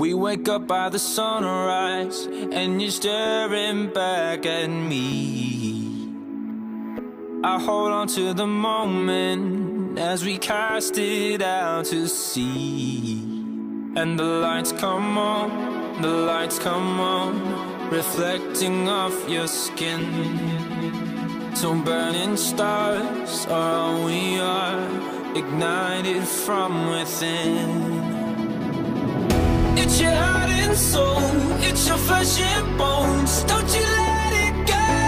We wake up by the sunrise, and you're staring back at me. I hold on to the moment as we cast it out to sea. And the lights come on, the lights come on, reflecting off your skin. So burning stars are all we are, ignited from within. It's your heart and soul, it's your flesh and bones. Don't you let it go.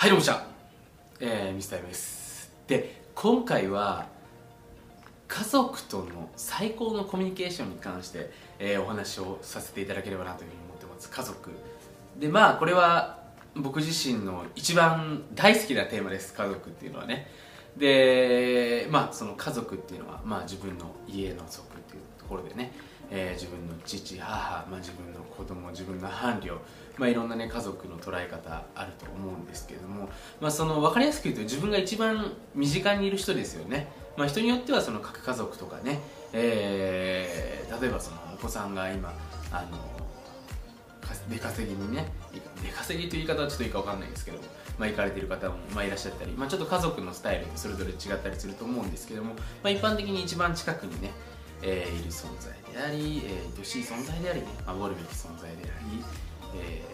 はいどうもみなさん、えー、ミスター M ですで今回は家族との最高のコミュニケーションに関して、えーお話をさせていただければなというふうに思ってます。家族。でまあこれは僕自身の一番大好きなテーマです。家族っていうのはね。でまあその家族っていうのは、まあ、自分の家の族っていうところでね、えー自分の父母、まあ、自分の子供自分の伴侶、まあ、いろんなね家族の捉え方あると思うんですけれども、まあ、その分かりやすく言うと自分が一番身近にいる人ですよね、まあ、人によってはその核家族とかね、えー例えばそのお子さんが今あの出稼ぎにね出稼ぎという言い方はちょっといいか分かんないですけど、まあ、行かれてる方も、まあ、いらっしゃったり、まあ、ちょっと家族のスタイルそれぞれ違ったりすると思うんですけども、まあ、一般的に一番近くにね、えーいる存在であり、えー、愛しい存在でありね守るべき存在であり、えー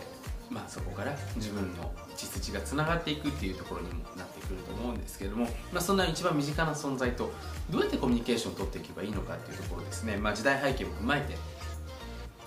まあ、そこから自分の血筋がつながっていくっていうところにもなってくると思うんですけれども、まあ、そんな一番身近な存在とどうやってコミュニケーションを取っていけばいいのかっていうところですね、まあ、時代背景も踏まえて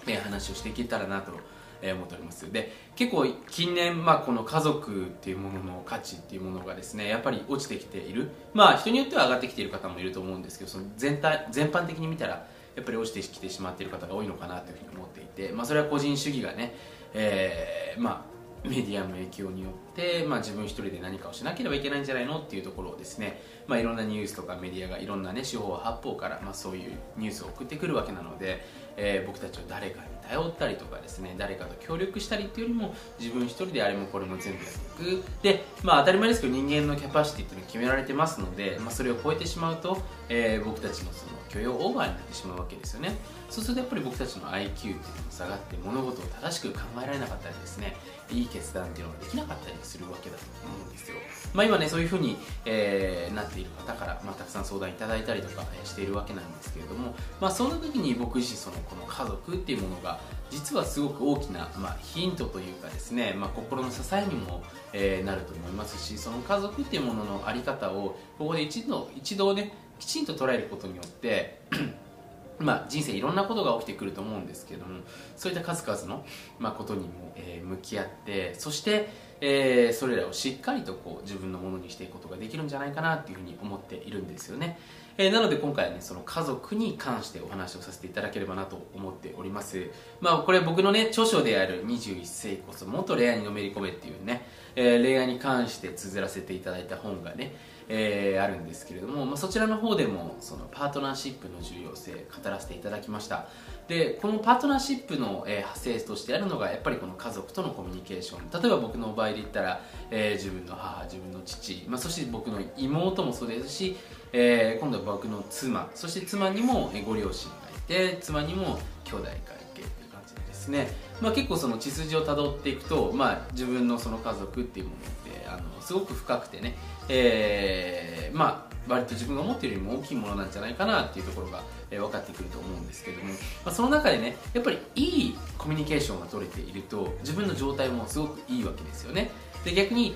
えー話をしていけたらなとえー思っております。で結構近年、まあ、この家族っていうものの価値っていうものがですねやっぱり落ちてきている。まあ人によっては上がってきている方もいると思うんですけどその全体全般的に見たらやっぱり落ちてきてしまっている方が多いのかなというふうに思っていて、まあ、それは個人主義がね、えーまあメディアの影響によって、まあ、自分一人で何かをしなければいけないんじゃないのっていうところをですね、まあ、いろんなニュースとかメディアがいろんな、ね、四方八方から、まあ、そういうニュースを送ってくるわけなので、えー僕たちを誰かに頼ったりとかですね誰かと協力したりっていうよりも自分一人であれもこれも全部やってく。で、まあ、当たり前ですけど人間のキャパシティっていうのは決められてますので、まあ、それを超えてしまうと、えー僕たちのその許容オーバーになってしまうわけですよね。そうするとやっぱり僕たちの IQ っていうのも下がって物事を正しく考えられなかったりですねいい決断っていうのができなかったりするわけだと思うんですよ。まあ今ねそういうふうに、えーなっている方から、まあ、たくさん相談いただいたりとかしているわけなんですけれどもまあそんな時に僕自身そのこの家族っていうものが実はすごく大きな、まあ、ヒントというかですね、まあ、心の支えにも、えーなると思いますしその家族っていうものの在り方をここで一度一度ねきちんと捉えることによって まあ、人生いろんなことが起きてくると思うんですけどもそういった数々の、まあ、ことにも、えー向き合ってそして、えーそれらをしっかりとこう自分のものにしていくことができるんじゃないかなっていうふうに思っているんですよね、えーなので今回はねその家族に関してお話をさせていただければなと思っております。まあこれ僕のね著書である21世紀こそ元恋愛にのめり込めっていうね、えー恋愛に関して綴らせていただいた本がねえーあるんですけれども、まあ、そちらの方でもそのパートナーシップの重要性語らせていただきました。でこのパートナーシップの、えー派生としてあるのがやっぱりこの家族とのコミュニケーション。例えば僕の場合で言ったら、えー自分の母自分の父、まあ、そして僕の妹もそうですし、えー今度は僕の妻そして妻にもご両親がいで妻にも兄弟関係っていう感じでですね、まあ、結構その血筋をたどっていくと、まあ、自分のその家族っていうものってあのすごく深くてね、えー、まあ割と自分が思っているよりも大きいものなんじゃないかなっていうところが、えー、分かってくると思うんですけども、まあ、その中でねやっぱりいいコミュニケーションが取れていると自分の状態もすごくいいわけですよね。で逆に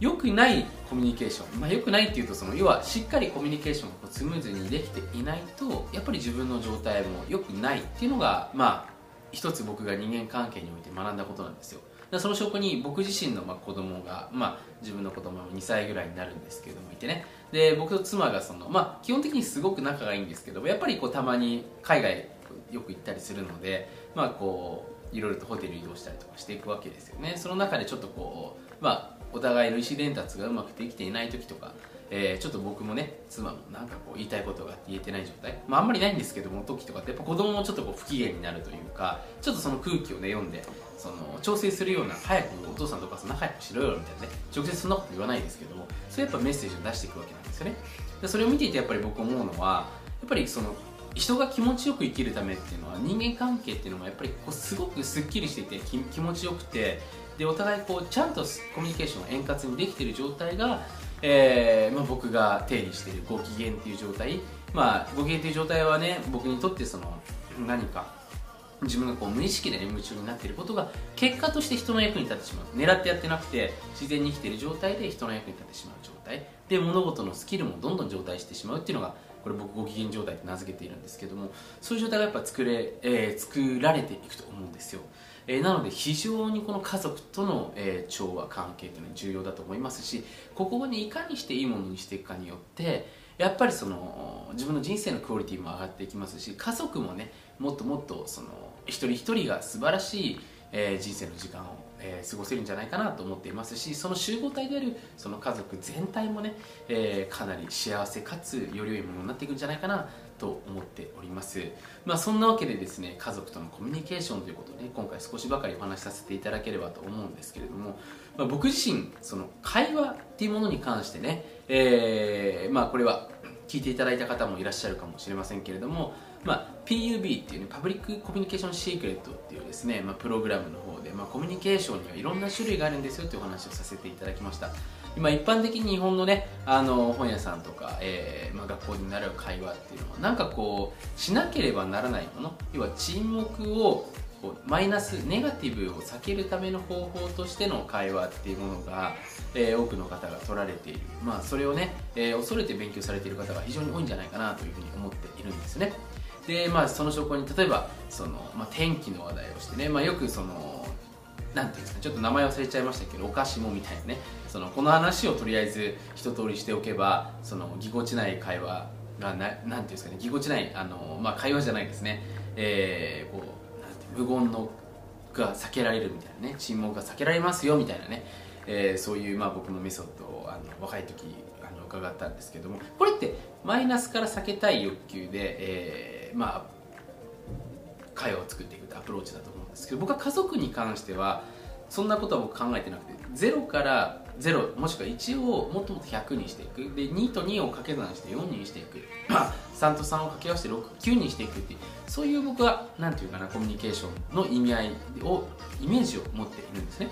良くないコミュニケーション、まあ、良くないっていうとその要はしっかりコミュニケーションがスムーズにできていないとやっぱり自分の状態も良くないっていうのがまあ一つ僕が人間関係において学んだことなんですよ。その証拠に僕自身のまあ子供が、まあ、自分の子供も2歳ぐらいになるんですけどもいてね。で僕と妻がその、まあ、基本的にすごく仲がいいんですけどやっぱりこうたまに海外よく行ったりするので、まあ、こういろいろとホテル移動したりとかしていくわけですよね。その中でちょっとこう、まあ、お互いの意思伝達がうまくできていない時とかえー、ちょっと僕もね妻もなんかこう言いたいことが言えてない状態、まあ、あんまりないんですけども時とかってやっぱ子供もちょっとこう不機嫌になるというかちょっとその空気をね読んでその調整するような早くお父さんとかと仲良くしろよみたいなね直接そんなこと言わないですけどもそういうやっぱメッセージを出していくわけなんですよね。でそれを見ていてやっぱり僕思うのはやっぱりその人が気持ちよく生きるためっていうのは人間関係っていうのもやっぱりこうすごくすっきりしていて気持ちよくてでお互いこうちゃんとコミュニケーションが円滑にできている状態がえーまあ、僕が定義しているご機嫌っていう状態、まあ、ご機嫌っていう状態はね僕にとってその何か自分がこう無意識で、ね、夢中になっていることが結果として人の役に立ってしまう。狙ってやってなくて自然に生きている状態で人の役に立ってしまう状態。で物事のスキルもどんどん状態してしまうっていうのがこれ僕ご機嫌状態って名付けているんですけどもそういう状態がやっぱ作れ、えー、作られていくと思うんですよ。えー、なので非常にこの家族との、えー、調和関係というのは重要だと思いますしここをねいかにしていいものにしていくかによってやっぱりその自分の人生のクオリティも上がっていきますし家族もねもっともっとその一人一人が素晴らしい、えー、人生の時間を、えー、過ごせるんじゃないかなと思っていますしその集合体であるその家族全体もね、えー、かなり幸せかつより良いものになっていくんじゃないかなと思っております、まあ、そんなわけでですね家族とのコミュニケーションということで、ね、今回少しばかりお話しさせていただければと思うんですけれども、まあ、僕自身その会話っていうものに関してね、えー、まあ、これは聞いていただいた方もいらっしゃるかもしれませんけれども、まあ、PUB っていうねパブリックコミュニケーションシークレットっていうですね、まあ、プログラムの方で、まあ、コミュニケーションにはいろんな種類があるんですよというお話をさせていただきました。今一般的に日本のねあの本屋さんとか、えーまあ、学校に習う会話っていうのはなんかこうしなければならないもの要は沈黙をマイナスネガティブを避けるための方法としての会話っていうものが、えー、多くの方が取られている、まあ、それをね、えー、恐れて勉強されている方が非常に多いんじゃないかなというふうに思っているんですね。でまあその証拠に例えばその、まあ、天気の話題をしてね、まあ、よくそのなんていうんですかちょっと名前忘れちゃいましたけどお菓子もみたいなねそのこの話をとりあえず一通りしておけばそのぎこちない会話がななんていうんですかねぎこちないあの、まあ、会話じゃないですね、えー、こう無言のが避けられるみたいなね沈黙が避けられますよみたいなね、えー、そういう、まあ、僕のメソッドをあの若い時あの伺ったんですけどもこれってマイナスから避けたい欲求で、えー、まあ会話を作っていくアプローチだと思うんですけど僕は家族に関してはそんなことは僕考えてなくて0から0もしくは1をもっともっと100にしていく。で2と2を掛け算して4にしていく。3と3を掛け合わせて69にしていくっていう。そういう僕は何て言うかなコミュニケーションの意味合いをイメージを持っているんですね。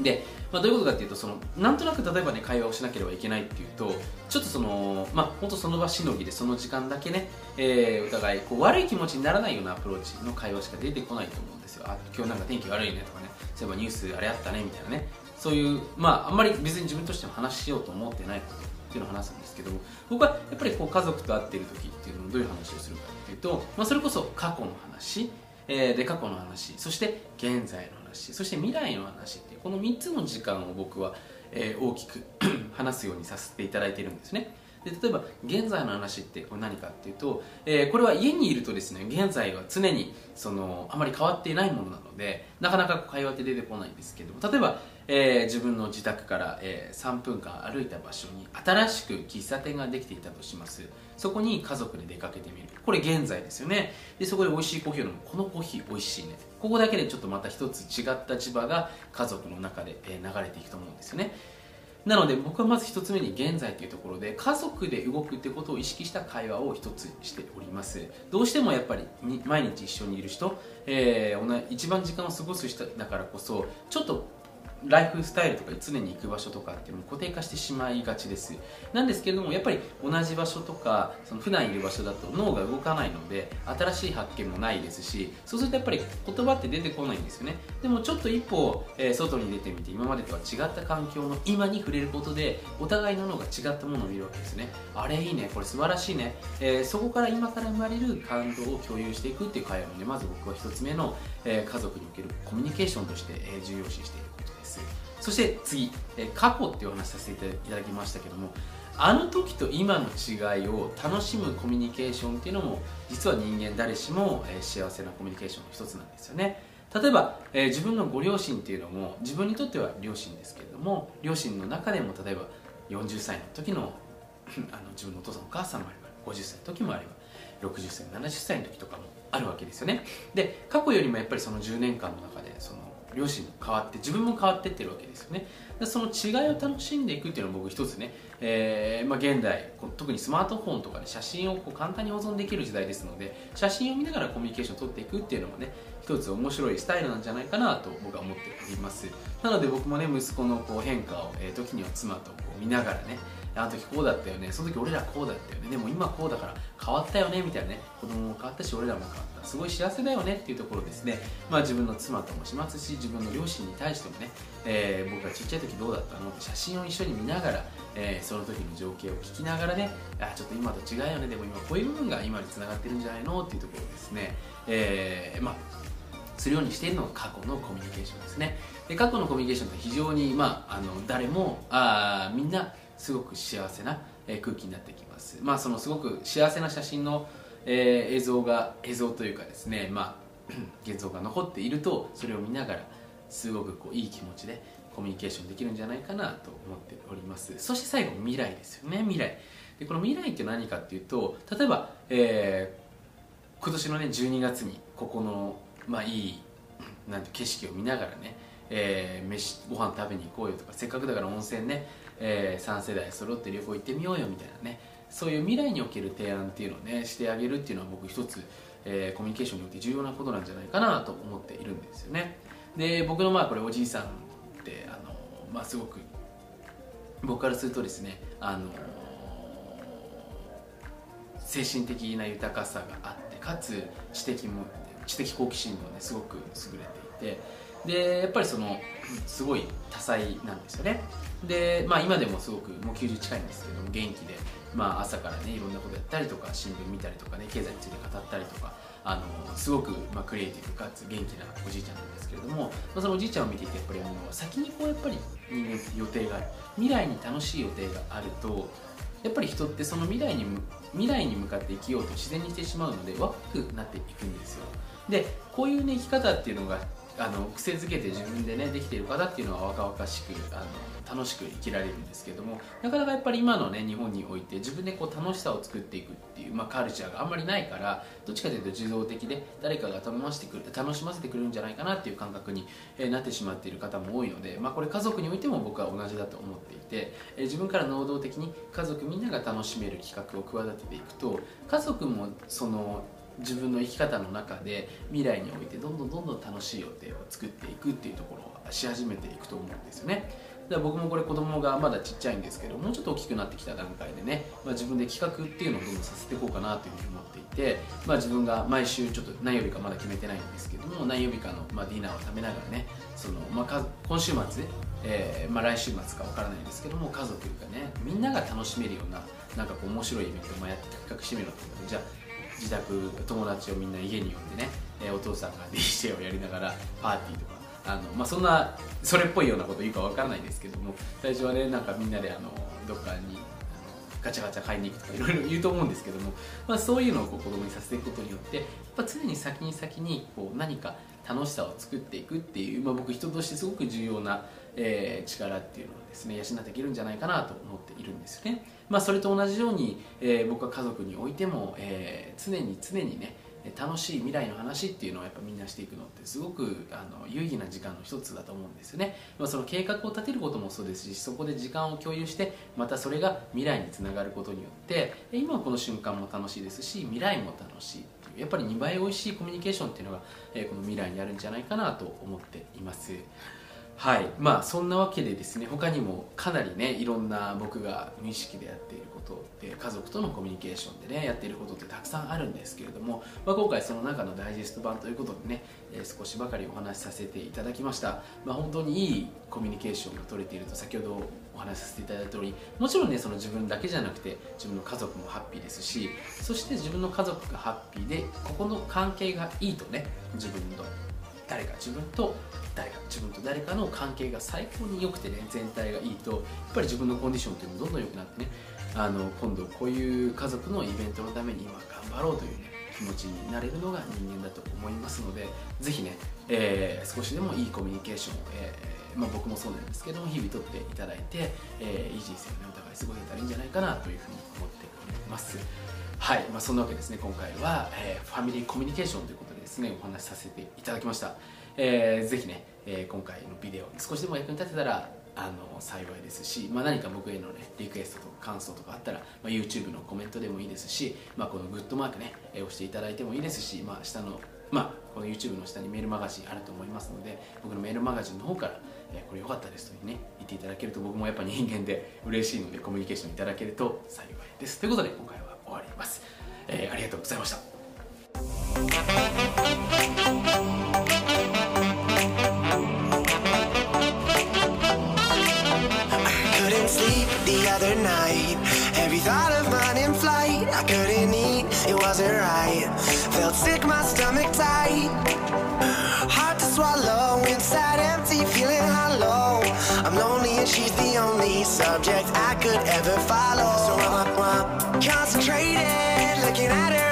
で、まあ、どういうことかっていうとそのなんとなく例えばね会話をしなければいけないっていうとちょっとそのまあ本当その場しのぎでその時間だけね、えー、お互いこう悪い気持ちにならないようなアプローチの会話しか出てこないと思うんですよ。あ今日なんか天気悪いねとかね。そういえばニュースあれあったねみたいなね。そういうまああんまり別に自分としても話しようと思ってないことっていうのを話すんですけど僕はやっぱりこう家族と会っている時っていうのもどういう話をするかっていうと、まあ、それこそ過去の話、えー、で過去の話そして現在の話そして未来の話っていうこの3つの時間を僕は、えー、大きく 話すようにさせていただいてるんですね。で例えば現在の話ってこれ何かっていうと、えー、これは家にいるとですね現在は常にそのあまり変わっていないものなのでなかなか会話って出てこないんですけども例えばえー、自分の自宅から、えー、3分間歩いた場所に新しく喫茶店ができていたとします。そこに家族で出かけてみる。これ現在ですよね。でそこで美味しいコーヒーを飲む。このコーヒー美味しいね。ここだけでちょっとまた一つ違った磁場が家族の中で、え、流れていくと思うんですよね。なので僕はまず一つ目に現在というところで家族で動くってことを意識した会話を一つしております。どうしてもやっぱり毎日一緒にいる人、えー、一番時間を過ごす人だからこそちょっとライフスタイルとか常に行く場所とかっていうのも固定化してしまいがちです。なんですけれどもやっぱり同じ場所とかその普段いる場所だと脳が動かないので新しい発見もないですしそうするとやっぱり言葉って出てこないんですよね。でもちょっと一歩、えー、外に出てみて今までとは違った環境の今に触れることでお互いの脳が違ったものを見るわけですね。あれいいねこれ素晴らしいね、えー、そこから今から生まれる感動を共有していくっていう会話もねまず僕は一つ目の、えー、家族におけるコミュニケーションとして、え重要視しているですそして次、え過去っていうお話させていただきましたけどもあの時と今の違いを楽しむコミュニケーションっていうのも実は人間誰しも、え幸せなコミュニケーションの一つなんですよね。例えば、えー、自分のご両親っていうのも自分にとっては両親ですけれども両親の中でも例えば40歳の時のあの自分のお父さんお母さんもあれば50歳の時もあれば60歳70歳の時とかもあるわけですよね。で過去よりもやっぱりその10年間の中でその両親も変わって自分も変わってってるわけですよね。でその違いを楽しんでいくっていうのは僕一つね、えーまあ、現代特にスマートフォンとかで写真をこう簡単に保存できる時代ですので写真を見ながらコミュニケーションを取っていくっていうのもね一つ面白いスタイルなんじゃないかなと僕は思っております。なので僕もね息子のこう変化を、えー、時には妻とこう見ながらねあの時こうだったよね。その時俺らこうだったよね。でも今こうだから変わったよねみたいなね。子供も変わったし俺らも変わった。すごい幸せだよねっていうところですね、まあ、自分の妻ともしますし自分の両親に対してもね、えー、僕がちっちゃい時どうだったの？って写真を一緒に見ながら、えー、その時の情景を聞きながらねあちょっと今と違うよね。でも今こういう部分が今につながってるんじゃないの？っていうところですね、えー、まあするようにしているのが過去のコミュニケーションですね。で過去のコミュニケーションって非常に、まあ、あの誰もあみんなすごく幸せな空気になってきます。まあそのすごく幸せな写真の、えー、映像が映像というかですねまあ 現像が残っているとそれを見ながらすごくこういい気持ちでコミュニケーションできるんじゃないかなと思っております。そして最後未来ですよね未来。でこの未来って何かっていうと例えば、えー、今年のね12月にここのまあいいなんて景色を見ながらね、えー、飯ご飯食べに行こうよとかせっかくだから温泉ねえー、3世代揃って旅行行ってみようよみたいなね。そういう未来における提案っていうのをねしてあげるっていうのは僕一つ、えー、コミュニケーションにおいて重要なことなんじゃないかなと思っているんですよね。で僕のまあこれおじいさんってあの、まあ、すごく僕からするとですねあの精神的な豊かさがあってかつ知的も知的好奇心もねすごく優れていてでやっぱりそのすごい多彩なんですよね。で、まあ、今でもすごくもう90近いんですけども元気で、まあ、朝からねいろんなことやったりとか新聞見たりとかね経済について語ったりとかあのすごく、まあ、クリエイティブかつ元気なおじいちゃんなんですけれども、まあ、そのおじいちゃんを見ていてやっぱりあの先にこうやっぱり人間予定がある未来に楽しい予定があるとやっぱり人ってその未来に未来に向かって生きようと自然にしてしまうので若くなっていくんですよ。でこういうね生き方っていうのがあの癖づけて自分でねできている方っていうのは若々しくあの楽しく生きられるんですけどもなかなかやっぱり今のね日本において自分でこう楽しさを作っていくっていう、まあ、カルチャーがあんまりないからどっちかというと受動的で誰かが楽してくる楽しませてくれるんじゃないかなっていう感覚に、えなってしまっている方も多いので、まあ、これ家族においても僕は同じだと思っていて、え自分から能動的に家族みんなが楽しめる企画を企てていくと家族もその自分の生き方の中で未来においてどんどんどんどん楽しい予定を作っていくっていうところをし始めていくと思うんですよね。だから僕もこれ子供がまだちっちゃいんですけどもうちょっと大きくなってきた段階でね、まあ、自分で企画っていうのをどんどんさせていこうかなというふうに思っていて、まあ、自分が毎週ちょっと何曜日かまだ決めてないんですけども何曜日かの、まあ、ディナーを食べながらねその、まあ、今週末、えーまあ、来週末かわからないんですけども家族がねみんなが楽しめるようななんかこう面白いイベントをやって企画してみろってじゃあ自宅友達をみんな家に呼んでね、えお父さんが DJ をやりながらパーティーとかあの、まあ、そんなそれっぽいようなこと言うか分からないですけども最初はねなんかみんなであのどっかにガチャガチャ買いに行くとかいろいろ 言うと思うんですけども、まあ、そういうのをこう子供にさせていくことによってやっぱ常に先に先にこう何か楽しさを作っていくっていう、まあ、僕人としてすごく重要な、えー、力っていうのをですね養っていけるんじゃないかなと思っているんですよね。まあ、それと同じように、えー、僕は家族においても、えー、常に常にねえ楽しい未来の話っていうのをやっぱみんなしていくのってすごくあの有意義な時間の一つだと思うんですよね、まあ、その計画を立てることもそうですしそこで時間を共有してまたそれが未来につながることによって今この瞬間も楽しいですし未来も楽しいやっぱり2倍美味しいコミュニケーションっていうのが、えこの未来にあるんじゃないかなと思っています。はい。まあそんなわけでですね他にもかなりねいろんな僕が無意識でやっていることで家族とのコミュニケーションでねやっていることってたくさんあるんですけれども、まあ、今回その中のダイジェスト版ということでね、えー少しばかりお話しさせていただきました、まあ、本当にいいコミュニケーションが取れていると先ほどお話しさせていただいた通りもちろんねその自分だけじゃなくて自分の家族もハッピーですしそして自分の家族がハッピーでここの関係がいいとね自分の誰か自分と誰か自分と誰かの関係が最高に良くてね全体がいいとやっぱり自分のコンディションっていうのもどんどん良くなってねあの今度こういう家族のイベントのために今頑張ろうというね気持ちになれるのが人間だと思いますのでぜひね、えー少しでもいいコミュニケーションを、えーまあ、僕もそうなんですけども日々とっていただいて、えーいい人生をねお互い過ごせたらいいんじゃないかなというふうに思っております。はい、まあ、そんなわけですね今回は、えーファミリーコミュニケーションということですねお話しさせていただきました、えーぜひね、えー今回のビデオ少しでも役に立てたらあの幸いですし、まあ、何か僕への、ね、リクエストとか感想とかあったら、まあ、YouTube のコメントでもいいですし、まあ、このグッドマークね、えー押していただいてもいいですし、まあ、下の、まあ、この YouTube の下にメールマガジンあると思いますので僕のメールマガジンの方から、えーこれ良かったですというね言っていただけると僕もやっぱ人間で嬉しいのでコミュニケーションいただけると幸いです。ということで今回は終わります、えーありがとうございました。Subject I could ever follow. So alone inside empty feeling hollow I'm, lonely and she's the only subject I could ever follow. So I'm concentrated, looking at her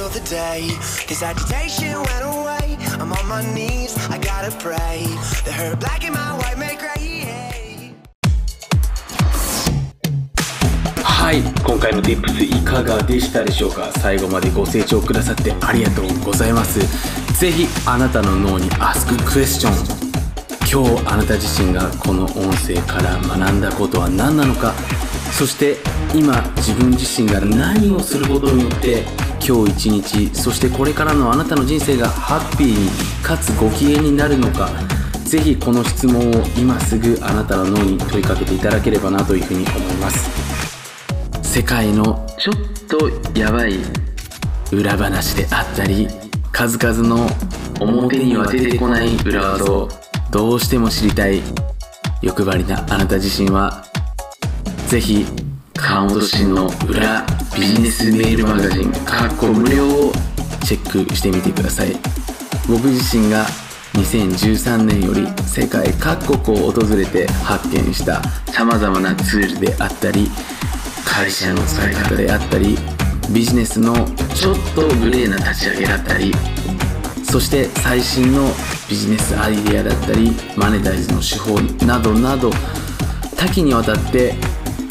wait until the day his agitation went away. I'm on my knees, I gotta pray. The hurt black and my white make gray. はい今回の Tips いかがでしたでしょうか最後までご清聴くださってありがとうございますぜひあなたの脳に Ask Question 今日あなた自身がこの音声から学んだことは何なのかそして今自分自身が何をすることによって今日一日そしてこれからのあなたの人生がハッピーにかつご機嫌になるのかぜひこの質問を今すぐあなたの脳に問いかけていただければなというふうに思います。世界のちょっとやばい裏話であったり数々の表には出てこない裏技をどうしても知りたい欲張りなあなた自身はぜひ川本慎の裏ビジネスメールマガジンかっこ無料をチェックしてみてください。僕自身が2013年より世界各国を訪れて発見した様々なツールであったり会社の使い方であったりビジネスのちょっとグレーな立ち上げだったりそして最新のビジネスアイデアだったりマネタイズの手法などなど多岐にわたって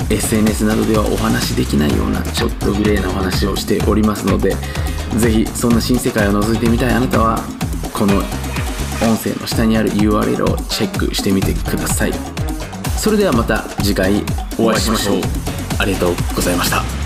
SNS などではお話しできないようなちょっとグレーなお話をしておりますのでぜひそんな新世界を覗いてみたいあなたはこの音声の下にある URL をチェックしてみてください。それではまた次回お会いしましょう。ありがとうございました。